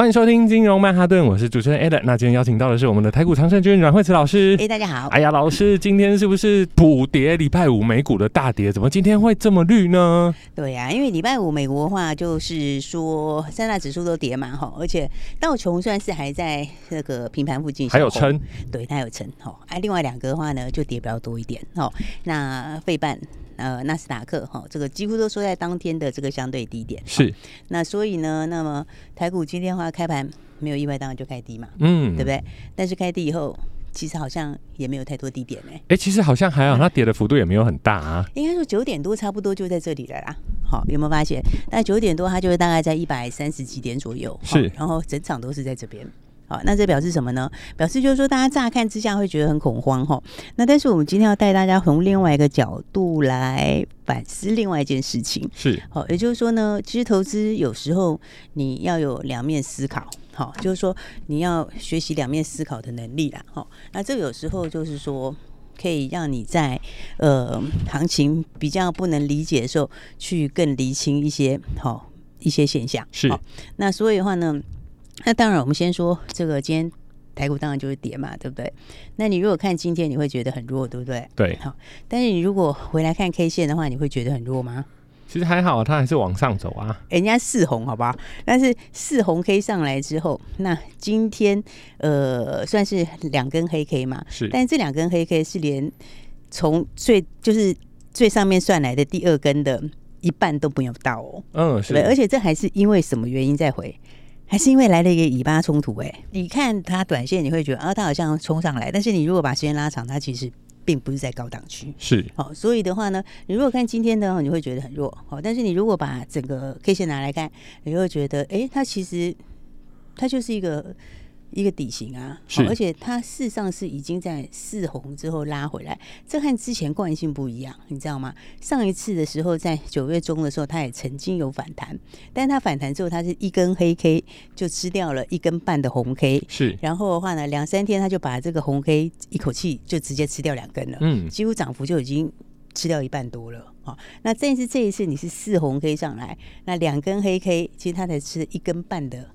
欢迎收听金融曼哈顿，我是主持人 Ed。那今天邀请到的是我们的台股常胜军阮惠慈老师。哎，大家好。哎呀，老师，今天是不是补跌？礼拜五美股的大跌，怎么今天会这么绿呢？对呀、啊，因为礼拜五美国的话，就是说三大指数都跌嘛，哈，而且道琼算是还在那个平盘附近，还有撑，对，它有撑，哈。哎，另外两个的话呢，就跌比较多一点，哈。那费半。呃，纳斯达克哈，这个几乎都收在当天的这个相对低点。是，那所以呢，那么台股今天的话开盘没有意外，当然就开低嘛，嗯，对不对？但是开低以后，其实好像也没有太多低点哎、欸。哎、欸，其实好像还好，它跌的幅度也没有很大啊。应该说九点多差不多就在这里了啦。好，有没有发现？那九点多它就是大概在一百三十几点左右。是，然后整场都是在这边。好，那这表示什么呢？表示就是说，大家乍看之下会觉得很恐慌哈。那但是我们今天要带大家从另外一个角度来反思另外一件事情。是，好，也就是说呢，其实投资有时候你要有两面思考，好，就是说你要学习两面思考的能力啦。好，那这有时候就是说可以让你在呃行情比较不能理解的时候，去更厘清一些好一些现象。是，那所以的话呢。那当然，我们先说这个，今天台股当然就是跌嘛，对不对？那你如果看今天，你会觉得很弱，对不对？对。好，但是你如果回来看 K 线的话，你会觉得很弱吗？其实还好，它还是往上走啊。人家四红，好吧？但是四红 K 上来之后，那今天呃算是两根黑 K 嘛？是。但是这两根黑 K 是连从最就是最上面算来的第二根的一半都没有到哦。嗯，是。对，而且这还是因为什么原因再回？还是因为来了一个以巴冲突哎、欸，你看它短线你会觉得啊，它好像冲上来，但是你如果把时间拉长，它其实并不是在高档区，是。好，所以的话呢，你如果看今天的，你会觉得很弱，好，但是你如果把整个 K 线拿来看，你会觉得，哎、欸，它其实它就是一个。一个底型啊，是，而且它事实上是已经在四红之后拉回来，这和之前惯性不一样，你知道吗？上一次的时候，在九月中的时候，它也曾经有反弹，但是它反弹之后，它是一根黑 K 就吃掉了一根半的红 K，是，然后的话呢，两三天它就把这个红 K 一口气就直接吃掉两根了，嗯，几乎涨幅就已经吃掉一半多了，好，那这次这一次你是四红 K 上来，那两根黑 K 其实它才吃一根半的。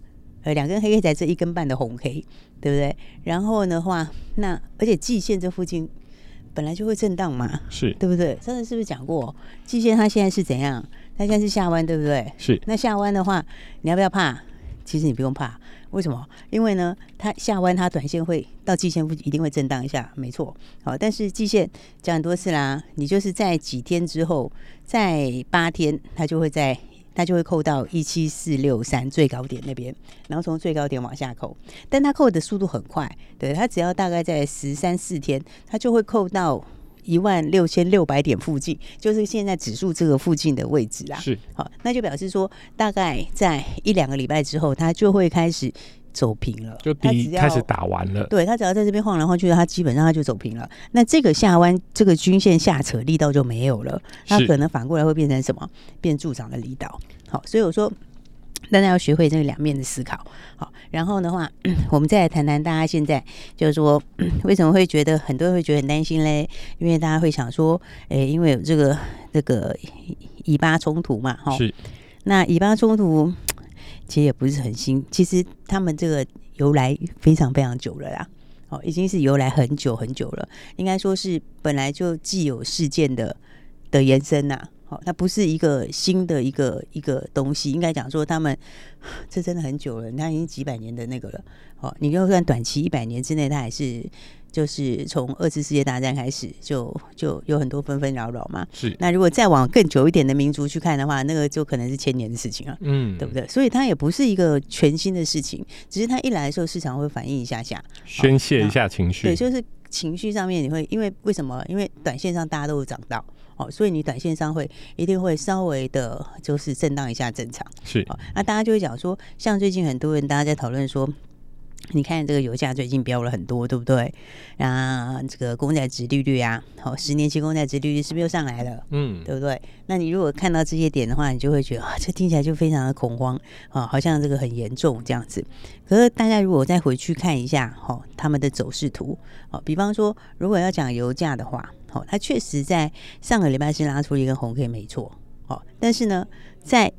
呃，两根黑黑在这一根半的红黑对不对？然后的话，那而且季线这附近本来就会震荡嘛，是对不对？上次是不是讲过，季线它现在是怎样？它现在是下弯，对不对？是。那下弯的话，你要不要怕？其实你不用怕，为什么？因为呢，它下弯，它短线会到季线附近一定会震荡一下，没错。好，但是季线讲很多次啦，你就是在几天之后，在八天，它就会在。它就会扣到一七四六三最高点那边，然后从最高点往下扣，但它扣的速度很快，对，它只要大概在十三四天，它就会扣到一万六千六百点附近，就是现在指数这个附近的位置啦。是，好，那就表示说，大概在一两个礼拜之后，它就会开始。走平了，就第一开始打完了。对，他只要在这边晃来晃去，他基本上他就走平了。那这个下弯，这个均线下扯力道就没有了，它可能反过来会变成什么？变助长的力道。好，所以我说大家要学会这个两面的思考。好，然后的话，我们再来谈谈大家现在就是说为什么会觉得很多人会觉得很担心嘞？因为大家会想说，哎，因为有这个这个以巴冲突嘛，哈，是。那以巴冲突。其实也不是很新，其实他们这个由来非常非常久了啦，哦，已经是由来很久很久了，应该说是本来就既有事件的的延伸呐，好，它不是一个新的一个一个东西，应该讲说他们 这真的很久了，你看已经几百年的那个了，好，你就算短期一百年之内，它还是就是从二次世界大战开始就就有很多纷纷扰扰嘛。是。那如果再往更久一点的民族去看的话，那个就可能是千年的事情了，嗯，对不对？所以它也不是一个全新的事情，只是它一来的时候市场会反应一下下，宣泄一下情绪。对，就是情绪上面你会因为为什么？因为短线上大家都有涨到。哦，所以你短线上会一定会稍微的，就是震荡一下正常。是，哦，那大家就会讲说，像最近很多人大家在讨论说，你看这个油价最近飙了很多，对不对？啊，这个公债值利率啊，好，哦，十年期公债值利率是不是又上来了？嗯，对不对？那你如果看到这些点的话，你就会觉得啊，这听起来就非常的恐慌啊，好像这个很严重这样子。可是大家如果再回去看一下，哦，他们的走势图，哦，比方说，如果要讲油价的话。哦，它确实在上个礼拜是拉出一根红 K，没错。哦，但是呢，在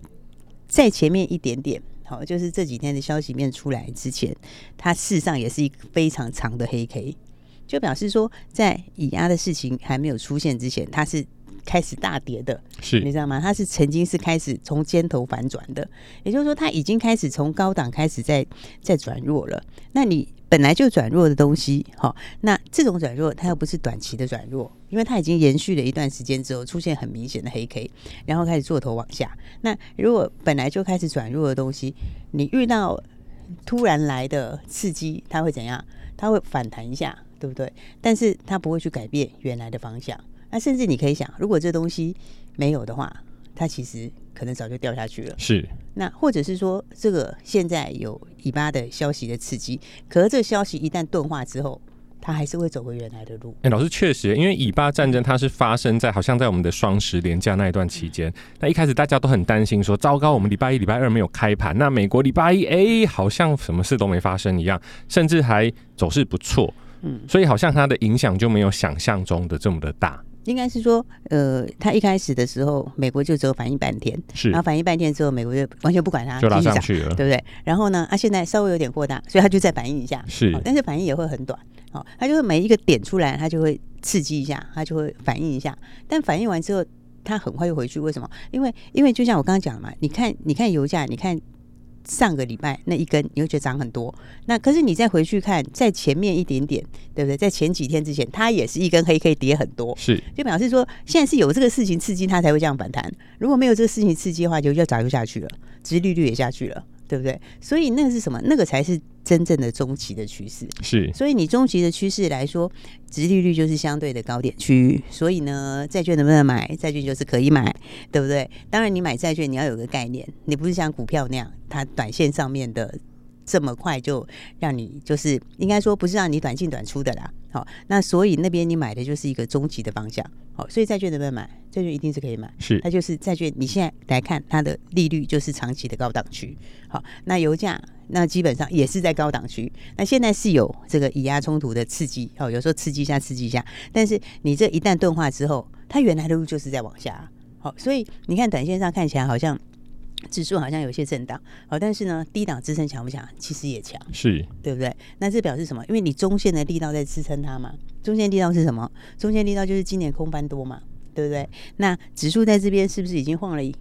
在前面一点点，好，就是这几天的消息面出来之前，它事实上也是一个非常长的黑 K，就表示说，在以压的事情还没有出现之前，它是开始大跌的，是你知道吗？它是曾经是开始从尖头反转的，也就是说，它已经开始从高档开始在在转弱了。那你。本来就转弱的东西，好，那这种转弱它又不是短期的转弱，因为它已经延续了一段时间之后，出现很明显的黑 K，然后开始做头往下。那如果本来就开始转弱的东西，你遇到突然来的刺激，它会怎样？它会反弹一下，对不对？但是它不会去改变原来的方向。那甚至你可以想，如果这东西没有的话，它其实可能早就掉下去了。是。那或者是说，这个现在有以巴的消息的刺激，可是这个消息一旦钝化之后，它还是会走回原来的路。哎、欸，老师确实，因为以巴战争它是发生在好像在我们的双十连假那一段期间。那一开始大家都很担心，说糟糕，我们礼拜一、礼拜二没有开盘，那美国礼拜一，哎、欸，好像什么事都没发生一样，甚至还走势不错。嗯，所以好像它的影响就没有想象中的这么的大。应该是说，呃，他一开始的时候，美国就只有反应半天，是，然后反应半天之后，美国就完全不管它，就拉上去了，对不对？然后呢，啊，现在稍微有点过大，所以他就再反应一下，是，但是反应也会很短，好，他就会每一个点出来，他就会刺激一下，他就会反应一下，但反应完之后，他很快又回去，为什么？因为，因为就像我刚刚讲的嘛，你看，你看油价，你看。上个礼拜那一根，你会觉得涨很多。那可是你再回去看，在前面一点点，对不对？在前几天之前，它也是一根黑可以跌很多，是就表示说，现在是有这个事情刺激它才会这样反弹。如果没有这个事情刺激的话，就就早就下去了，殖利率也下去了。对不对？所以那个是什么？那个才是真正的中期的趋势。是，所以你中期的趋势来说，殖利率就是相对的高点区域。所以呢，债券能不能买？债券就是可以买，对不对？当然，你买债券你要有个概念，你不是像股票那样，它短线上面的这么快就让你就是应该说不是让你短进短出的啦。好，那所以那边你买的就是一个中期的方向。好，所以债券能不能买？债券一定是可以买，是它就是债券。你现在来看它的利率就是长期的高档区。好，那油价那基本上也是在高档区。那现在是有这个以压冲突的刺激，哦，有时候刺激一下，刺激一下。但是你这一旦钝化之后，它原来的路就是在往下。好，所以你看短线上看起来好像指数好像有些震荡，好，但是呢，低档支撑强不强？其实也强，是对不对？那这表示什么？因为你中线的力道在支撑它嘛。中线力道是什么？中线力道就是今年空翻多嘛，对不对？那指数在这边是不是已经晃了一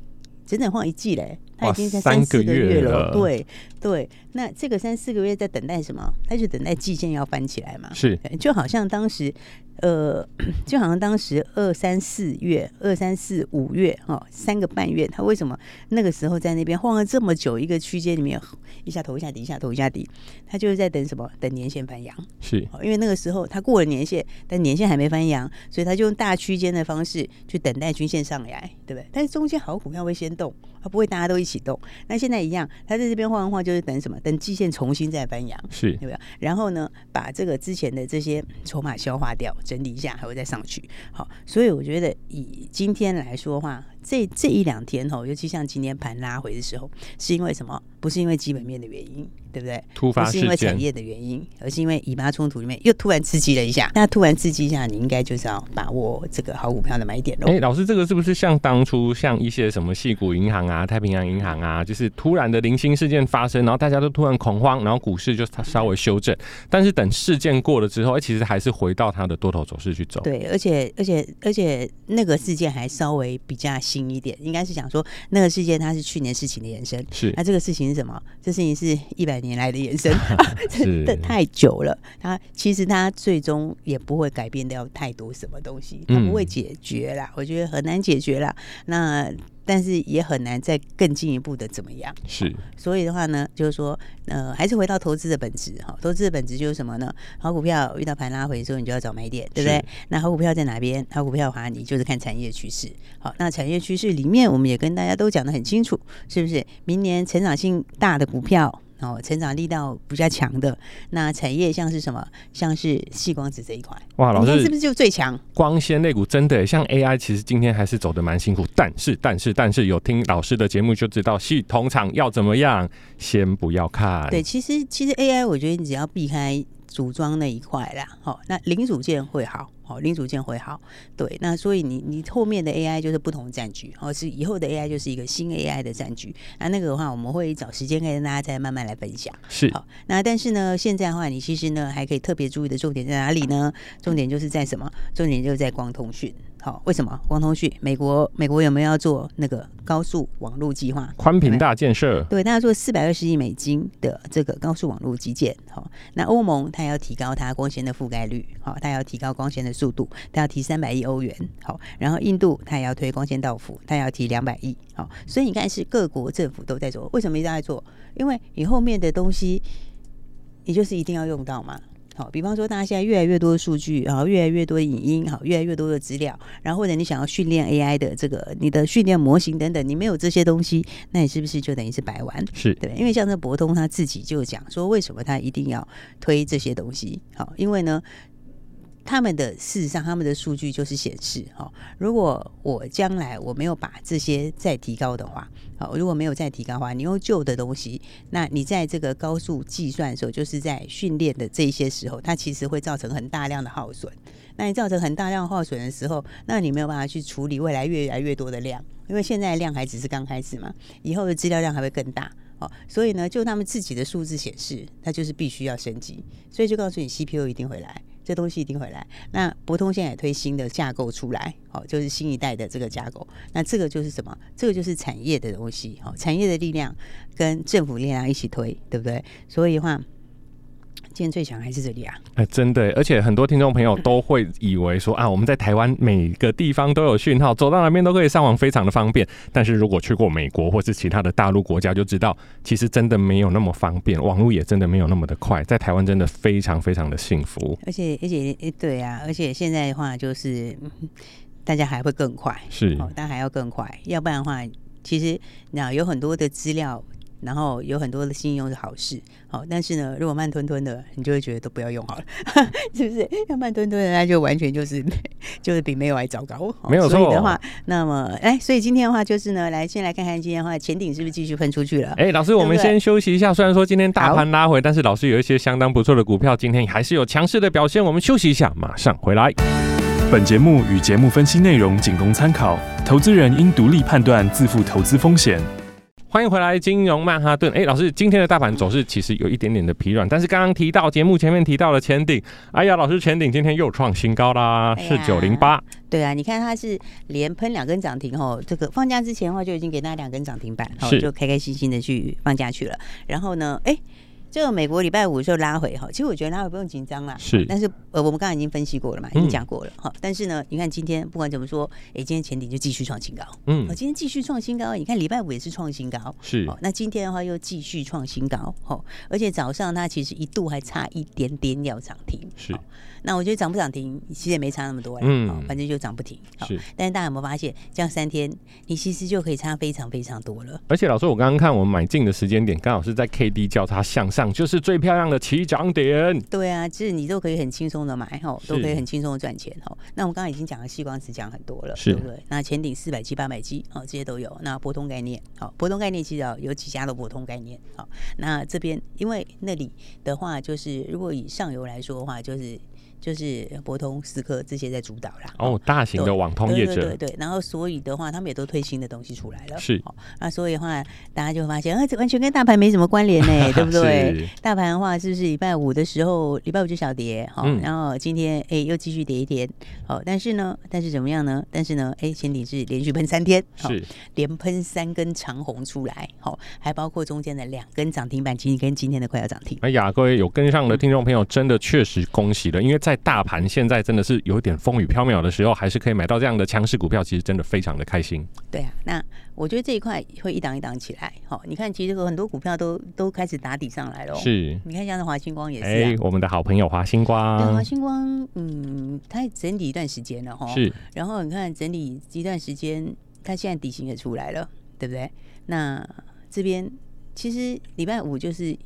整整晃一季嘞？它已经在三四个月了。对对，那这个三四个月在等待什么？它就等待季线要翻起来嘛。是，就好像当时。呃，就好像当时二三四月、二三四五月哈、哦，三个半月，他为什么那个时候在那边晃了这么久？一个区间里面，一下头一下底，一下头一下底，他就是在等什么？等年限翻阳。是，因为那个时候他过了年限，但年限还没翻阳，所以他就用大区间的方式去等待均线上来，对不对？但是中间好股票会先动，它不会大家都一起动。那现在一样，他在这边晃完晃，就是等什么？等季线重新再翻阳，是，对不对？然后呢，把这个之前的这些筹码消化掉。整理一下，还会再上去。好，所以我觉得以今天来说的话，这这一两天吼，尤其像今天盘拉回的时候，是因为什么？不是因为基本面的原因，对不对？突发是因为产业的原因，而是因为以巴冲突里面又突然刺激了一下。那突然刺激一下，你应该就是要把握这个好股票的买点喽。哎，老师，这个是不是像当初像一些什么矽谷银行啊、太平洋银行啊，就是突然的零星事件发生，然后大家都突然恐慌，然后股市就稍微修正，但是等事件过了之后，哎，其实还是回到它的多头走势去走。对，而且而且而且那个事件还稍微比较新一点，应该是讲说那个事件它是去年事情的延伸。是，那这个事情。什么？这事情是一百年来的延伸，真的太久了。它其实它最终也不会改变掉太多什么东西，它不会解决啦。嗯、我觉得很难解决啦。那。但是也很难再更进一步的怎么样？是，所以的话呢，就是说，呃，还是回到投资的本质哈。投资的本质就是什么呢？好股票遇到盘拉回的时候，你就要找买点，对不对？那好股票在哪边？好股票的话，你就是看产业趋势。好，那产业趋势里面，我们也跟大家都讲的很清楚，是不是？明年成长性大的股票。哦，成长力道比较强的那产业像是什么？像是细光子这一块。哇，老师是不是就最强？光纤类股真的像 AI，其实今天还是走的蛮辛苦。但是，但是，但是有听老师的节目就知道，系统厂要怎么样，先不要看。对，其实其实 AI，我觉得你只要避开组装那一块啦，好，那零组件会好。好，零组件会好，对，那所以你你后面的 AI 就是不同战局，哦，是以后的 AI 就是一个新 AI 的战局，那那个的话我们会找时间跟大家再慢慢来分享。是，好，那但是呢，现在的话你其实呢还可以特别注意的重点在哪里呢？重点就是在什么？重点就是在光通讯。好，为什么光通讯？美国美国有没有要做那个高速网络计划？宽频大建设。对，他要做四百二十亿美金的这个高速网络基建。好，那欧盟它要提高它光纤的覆盖率。好，它要提高光纤的速度，它要提三百亿欧元。好，然后印度它也要推光纤到府，它要提两百亿。好，所以你看是各国政府都在做。为什么一直在做？因为你后面的东西，你就是一定要用到嘛。好，比方说，大家现在越来越多的数据，然后越来越多的影音，好，越来越多的资料，然后或者你想要训练 AI 的这个你的训练模型等等，你没有这些东西，那你是不是就等于是白玩？是对，因为像这博通他自己就讲说，为什么他一定要推这些东西？好，因为呢。他们的事实上，他们的数据就是显示，哈，如果我将来我没有把这些再提高的话，好，如果没有再提高的话，你用旧的东西，那你在这个高速计算的时候，就是在训练的这一些时候，它其实会造成很大量的耗损。那你造成很大量耗损的时候，那你没有办法去处理未来越来越多的量，因为现在的量还只是刚开始嘛，以后的资料量还会更大，哦，所以呢，就他们自己的数字显示，它就是必须要升级，所以就告诉你 CPU 一定会来。这东西一定会来。那博通现在也推新的架构出来，好，就是新一代的这个架构。那这个就是什么？这个就是产业的东西，好，产业的力量跟政府力量一起推，对不对？所以的话。今天最强还是这里啊！哎、欸，真的，而且很多听众朋友都会以为说啊，我们在台湾每个地方都有讯号，走到哪边都可以上网，非常的方便。但是如果去过美国或是其他的大陆国家，就知道其实真的没有那么方便，网络也真的没有那么的快。在台湾真的非常非常的幸福。而且而且对啊，而且现在的话就是大家还会更快，是，哦，但还要更快，要不然的话，其实那有很多的资料。然后有很多的信用是好事，好，但是呢，如果慢吞吞的，你就会觉得都不要用好了，是不是？要慢吞吞的，那就完全就是 就是比没有还糟糕。没有错。所以的话，那么哎，所以今天的话就是呢，来先来看看今天的话，前顶是不是继续喷出去了？哎，老师，我们先休息一下。虽然说今天大盘拉回，但是老师有一些相当不错的股票，今天还是有强势的表现。我们休息一下，马上回来。本节目与节目分析内容仅供参考，投资人应独立判断，自负投资风险。欢迎回来，金融曼哈顿。哎，老师，今天的大盘走势其实有一点点的疲软，但是刚刚提到节目前面提到了前顶，哎呀，老师前顶今天又创新高啦，是九零八。对啊，你看它是连喷两根涨停哦，这个放假之前的话就已经给大家两根涨停板，好就开开心心的去放假去了。然后呢，哎。这个美国礼拜五就拉回哈，其实我觉得拉回不用紧张啦，是，但是呃我们刚刚已经分析过了嘛，已经讲过了哈、嗯，但是呢，你看今天不管怎么说，哎，今天前顶就继续创新高，嗯，今天继续创新高，你看礼拜五也是创新高，是，那今天的话又继续创新高，哈，而且早上它其实一度还差一点点要涨停，是。那我觉得涨不涨停，其实也没差那么多，嗯，反正就涨不停，是。但是大家有没有发现，这样三天你其实就可以差非常非常多了。而且老师，我刚刚看我们买进的时间点，刚好是在 K D 交叉向上，就是最漂亮的起涨点。对啊，其实你都可以很轻松的买，哈，都可以很轻松的赚钱，哈。那我们刚刚已经讲了细光子讲很多了，对不对？那前顶四百 G、八百 G，哦，这些都有。那波通概念，好，波通概念其实有几家的波通概念，好。那这边因为那里的话，就是如果以上游来说的话，就是。就是博通、思科这些在主导啦。哦，大型的网通业者，对对对。然后所以的话，他们也都推新的东西出来了。是。那所以的话，大家就会发现，啊，这完全跟大盘没什么关联呢，对不对？大盘的话，是不是礼拜五的时候，礼拜五就小跌，好，然后今天哎又继续跌一点，好，但是呢，但是怎么样呢？但是呢，哎，前提是连续喷三天，是连喷三根长红出来，好，还包括中间的两根涨停板，今天跟今天的快要涨停。哎呀，各位有跟上的听众朋友，真的确实恭喜了，因为在大盘现在真的是有点风雨飘渺的时候，还是可以买到这样的强势股票，其实真的非常的开心。对啊，那我觉得这一块会一档一档起来。好，你看，其实有很多股票都都开始打底上来了。是，你看像是华星光也是、啊，哎，我们的好朋友华星光。对，华星光，嗯，它整理一段时间了哈。是，然后你看整理一段时间，它现在底型也出来了，对不对？那这边其实礼拜五就是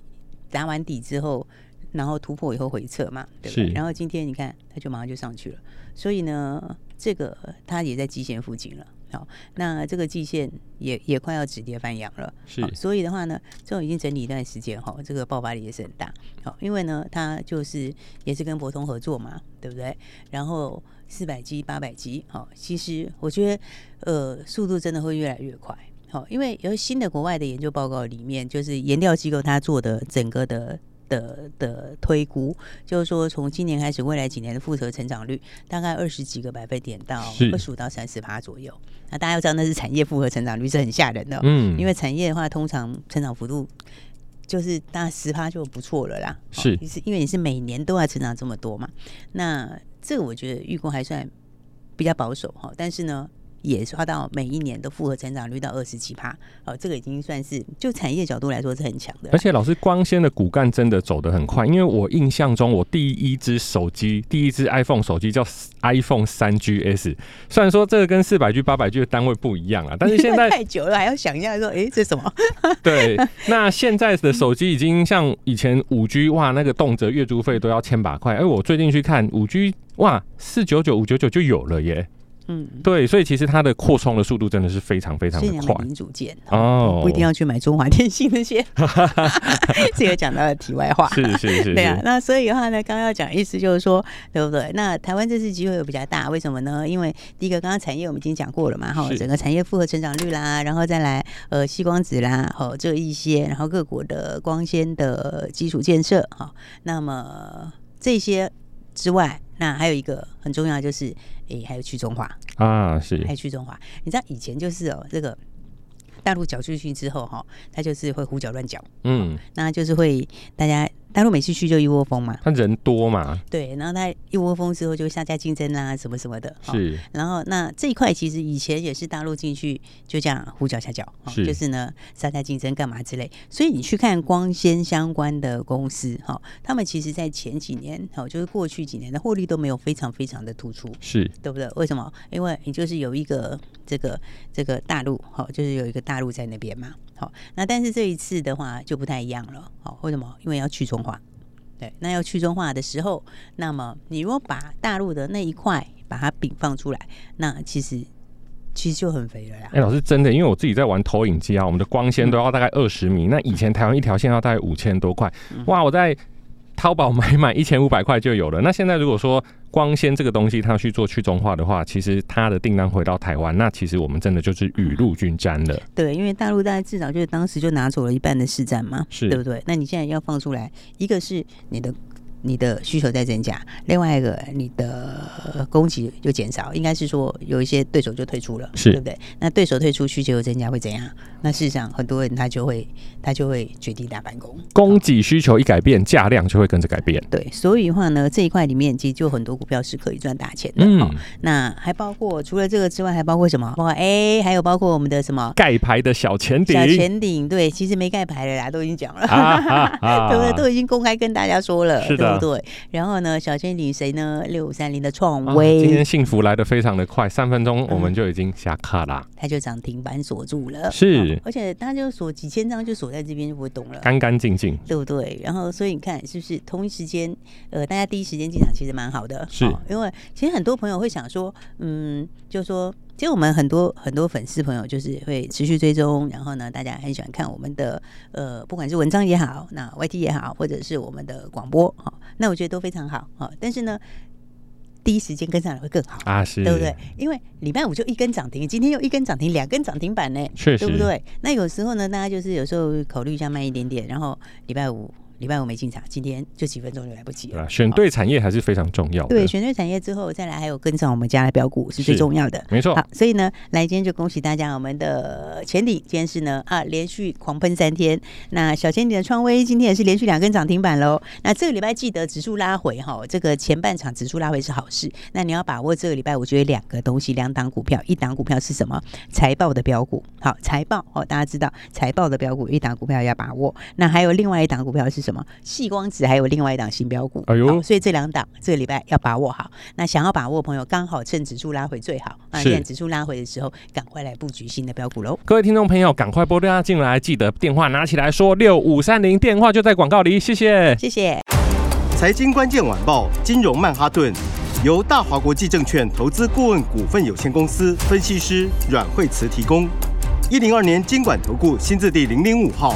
打完底之后。然后突破以后回撤嘛，对不对？然后今天你看，它就马上就上去了。所以呢，这个它也在季线附近了。好，那这个季线也也快要止跌翻阳了。是。所以的话呢，这种已经整理一段时间哈，这个爆发力也是很大。好，因为呢，它就是也是跟博通合作嘛，对不对？然后四百 G、八百 G，好，其实我觉得呃，速度真的会越来越快。好，因为有新的国外的研究报告里面，就是研调机构它做的整个的。的的推估就是说，从今年开始，未来几年的复合成长率大概二十几个百分点到二十五到三十趴左右。那大家要知道，那是产业复合成长率是很吓人的。嗯，因为产业的话，通常成长幅度就是大概十趴就不错了啦。是，是因为你是每年都要成长这么多嘛。那这个我觉得预估还算比较保守哈，但是呢。也刷到每一年的复合成长率到二十七趴，哦，这个已经算是就产业角度来说是很强的。而且老师光纤的骨干真的走得很快，因为我印象中我第一只手机，第一只 iPhone 手机叫 iPhone 三 GS，虽然说这个跟四百 G、八百 G 的单位不一样啊，但是 现在太久了，还要想一下说，哎、欸，这什么？对，那现在的手机已经像以前五 G，哇，那个动辄月租费都要千把块，哎，我最近去看五 G，哇，四九九、五九九就有了耶。嗯，对，所以其实它的扩充的速度真的是非常非常的快。零组件哦，不一定要去买中华电信那些。这个讲到了题外话，是是是，对啊。那所以的话呢，刚刚要讲意思就是说，对不对？那台湾这次机会又比较大，为什么呢？因为第一个，刚刚产业我们已经讲过了嘛，哈，整个产业复合成长率啦，然后再来呃，矽光子啦，好这一些，然后各国的光纤的基础建设，哈，那么这些之外。那还有一个很重要，就是诶、欸，还有去中华啊，是还有去中华。你知道以前就是哦，这个大陆搅出去之后哈，他就是会胡搅乱搅，嗯，那就是会大家。大陆每次去就一窝蜂嘛，他人多嘛，对，然后他一窝蜂之后就下架竞争啊，什么什么的，是。然后那这一块其实以前也是大陆进去就这样胡搅瞎搅，是，就是呢下架竞争干嘛之类。所以你去看光纤相关的公司哈，他们其实在前几年哈，就是过去几年的获利都没有非常非常的突出，是对不对？为什么？因为你就是有一个这个这个大陆哈，就是有一个大陆在那边嘛。好，那但是这一次的话就不太一样了。好，为什么？因为要去中化。对，那要去中化的时候，那么你如果把大陆的那一块把它饼放出来，那其实其实就很肥了呀。哎，老师真的，因为我自己在玩投影机啊，我们的光纤都要大概二十米，嗯，那以前台湾一条线要大概五千多块，哇，我在。淘宝买买一千五百块就有了。那现在如果说光纤这个东西它去做去中化的话，其实它的订单回到台湾，那其实我们真的就是雨露均沾了。对，因为大陆大概至少就是当时就拿走了一半的市占嘛，是，对不对？那你现在要放出来，一个是你的。你的需求在增加，另外一个你的供给就减少，应该是说有一些对手就退出了，是，对不对？那对手退出，需求又增加会怎样？那事实上很多人他就会他就会决定大反攻，供给需求一改变，价量就会跟着改变。对，所以的话呢，这一块里面其实就很多股票是可以赚大钱的。嗯，那还包括除了这个之外，还包括什么？包括哎，还有包括我们的什么盖牌的小前顶，小前顶对，其实没盖牌的啦，都已经讲了，啊啊啊、对不 对？都已经公开跟大家说了，是的。对，然后呢，小仙女谁呢？六五三零的创威，今天幸福来的非常的快，三分钟我们就已经下课啦。它就涨停板锁住了，是，而且它就锁几千张，就锁在这边就不会动了，干干净净，对不对？然后所以你看是不是同一时间，呃，大家第一时间进场其实蛮好的，是，因为其实很多朋友会想说，嗯，就说。其实我们很多很多粉丝朋友就是会持续追踪，然后呢，大家很喜欢看我们的呃，不管是文章也好，那 YT 也好，或者是我们的广播，哈，那我觉得都非常好，哈。但是呢，第一时间跟上来会更好啊，是，对不对？因为礼拜五就一根涨停，今天又一根涨停，两根涨停板呢，确实，对不对？那有时候呢，大家就是有时候考虑一下慢一点点，然后礼拜五。礼拜五没进场，今天就几分钟就来不及了。选对产业还是非常重要的。对，选对产业之后，再来还有跟上我们家的标股是最重要的。没错。好，所以呢，来今天就恭喜大家，我们的前顶今天是呢啊连续狂喷三天。那小前顶的创威今天也是连续两根涨停板喽。那这个礼拜记得指数拉回哈，这个前半场指数拉回是好事。那你要把握这个礼拜，我觉得两个东西，两档股票，一档股票是什么？财报的标股。好，财报哦，大家知道财报的标股，一档股票要把握。那还有另外一档股票是什么？细光子。还有另外一档新标股，哎呦，所以这两档这个礼拜要把握好。那想要把握的朋友，刚好趁指数拉回最好。啊，趁指数拉回的时候，赶快来布局新的标股喽。各位听众朋友，赶快拨电话进来，记得电话拿起来说六五三零，电话就在广告里。谢谢，谢谢。财经关键晚报，金融曼哈顿，由大华国际证券投资顾问股份有限公司分析师阮惠慈提供。一零二年金管投顾新字第零零五号。